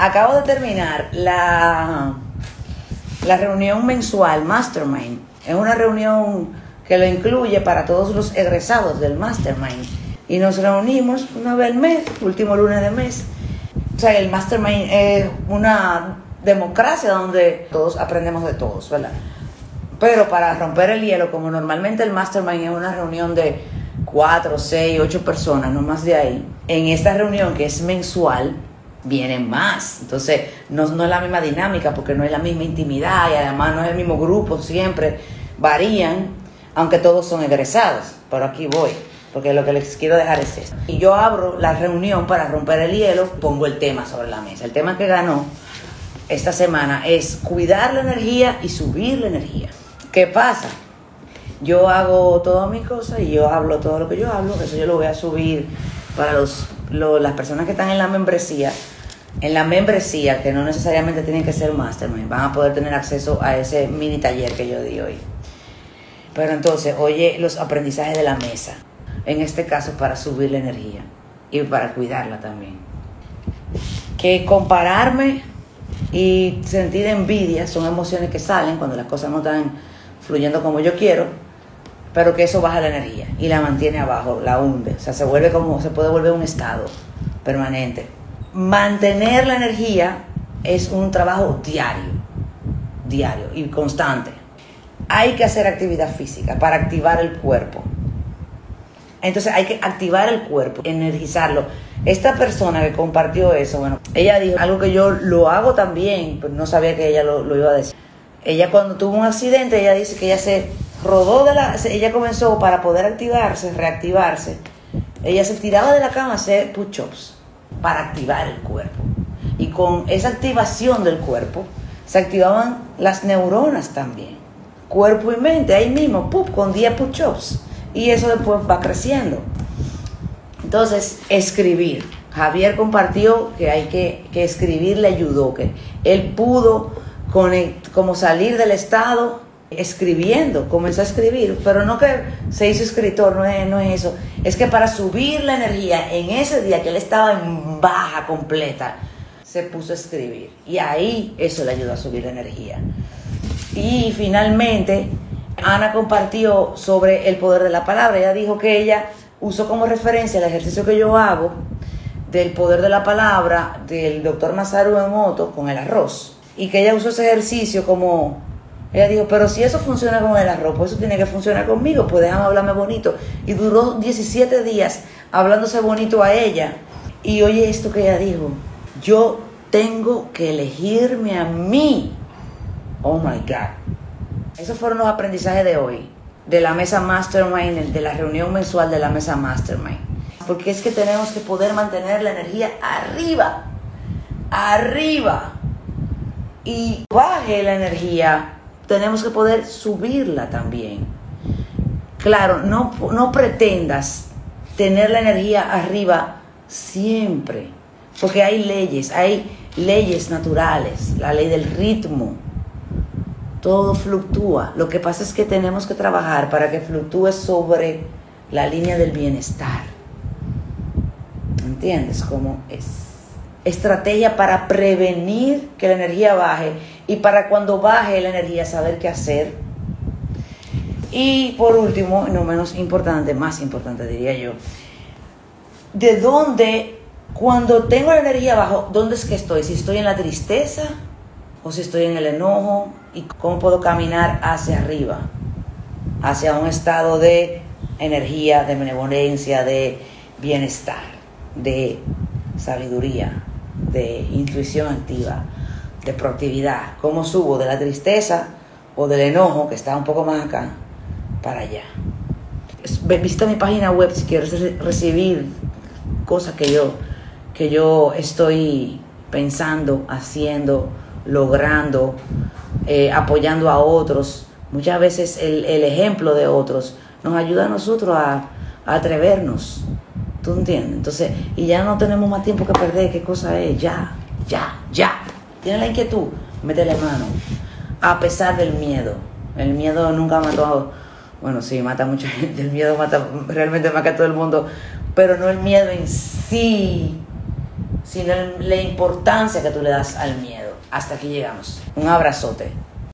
acabo de terminar la, la reunión mensual Mastermind. Es una reunión que lo incluye para todos los egresados del Mastermind. Y nos reunimos una vez al mes, último lunes de mes. O sea, el Mastermind es una democracia donde todos aprendemos de todos, ¿verdad? Pero para romper el hielo, como normalmente el Mastermind es una reunión de cuatro, seis, ocho personas, no más de ahí, en esta reunión que es mensual, vienen más. Entonces, no, no, es la misma dinámica porque no es la misma intimidad y además no es el mismo grupo, siempre varían, aunque todos son egresados. Pero aquí voy, porque lo que les quiero dejar es esto. Y yo abro la reunión para romper el hielo, pongo el tema sobre la mesa. El tema que ganó esta semana es cuidar la energía y subir la energía. ¿Qué pasa? Yo hago todas mis cosas y yo hablo todo lo que yo hablo, eso yo lo voy a subir para los, las personas que están en la membresía. En la membresía, que no necesariamente tienen que ser mastermind, van a poder tener acceso a ese mini taller que yo di hoy. Pero entonces, oye, los aprendizajes de la mesa, en este caso para subir la energía y para cuidarla también. Que compararme y sentir envidia son emociones que salen cuando las cosas no están fluyendo como yo quiero, pero que eso baja la energía y la mantiene abajo, la hunde, o sea, se vuelve como, se puede volver un estado permanente. Mantener la energía es un trabajo diario, diario y constante. Hay que hacer actividad física para activar el cuerpo. Entonces hay que activar el cuerpo, energizarlo. Esta persona que compartió eso, bueno, ella dijo algo que yo lo hago también, pero no sabía que ella lo, lo iba a decir. Ella cuando tuvo un accidente, ella dice que ella se rodó de la... Ella comenzó para poder activarse, reactivarse. Ella se tiraba de la cama a hacer push-ups para activar el cuerpo. Y con esa activación del cuerpo se activaban las neuronas también. Cuerpo y mente, ahí mismo, ¡pup! con 10 push-ups. Y eso después va creciendo. Entonces, escribir. Javier compartió que hay que, que escribir le ayudó, que él pudo como salir del estado escribiendo, comenzó a escribir, pero no que se hizo escritor, no es, no es eso, es que para subir la energía en ese día que él estaba en baja completa, se puso a escribir. Y ahí eso le ayudó a subir la energía. Y finalmente, Ana compartió sobre el poder de la palabra, ella dijo que ella usó como referencia el ejercicio que yo hago del poder de la palabra del doctor Masaru Emoto con el arroz. Y que ella usó ese ejercicio como, ella dijo, pero si eso funciona con el arroz, pues eso tiene que funcionar conmigo, pues déjame hablarme bonito. Y duró 17 días hablándose bonito a ella. Y oye esto que ella dijo, yo tengo que elegirme a mí. Oh my God. Esos fueron los aprendizajes de hoy, de la mesa Mastermind, de la reunión mensual de la mesa Mastermind. Porque es que tenemos que poder mantener la energía arriba, arriba y baje la energía, tenemos que poder subirla también. Claro, no, no pretendas tener la energía arriba siempre, porque hay leyes, hay leyes naturales, la ley del ritmo. Todo fluctúa. Lo que pasa es que tenemos que trabajar para que fluctúe sobre la línea del bienestar. ¿Entiendes cómo es? estrategia para prevenir que la energía baje y para cuando baje la energía saber qué hacer. Y por último, no menos importante, más importante diría yo, de dónde, cuando tengo la energía bajo, ¿dónde es que estoy? Si estoy en la tristeza o si estoy en el enojo y cómo puedo caminar hacia arriba, hacia un estado de energía, de benevolencia, de bienestar, de sabiduría, de intuición activa, de proactividad. ¿Cómo subo de la tristeza o del enojo, que está un poco más acá, para allá? Visita mi página web si quieres recibir cosas que yo, que yo estoy pensando, haciendo, logrando, eh, apoyando a otros. Muchas veces el, ejemplo de otros nos ayuda a nosotros a atrevernos, ¿Tú entiendes? Entonces, y ya no tenemos más tiempo que perder. ¿Qué cosa es? Ya, ya, ya. ¿Tienes la inquietud? Métele mano. A pesar del miedo. El miedo nunca mató Bueno, sí, mata a mucha gente. El miedo mata, realmente mata a todo el mundo. Pero no el miedo en sí, sino la importancia que tú le das al miedo. Hasta aquí llegamos. Un abrazote.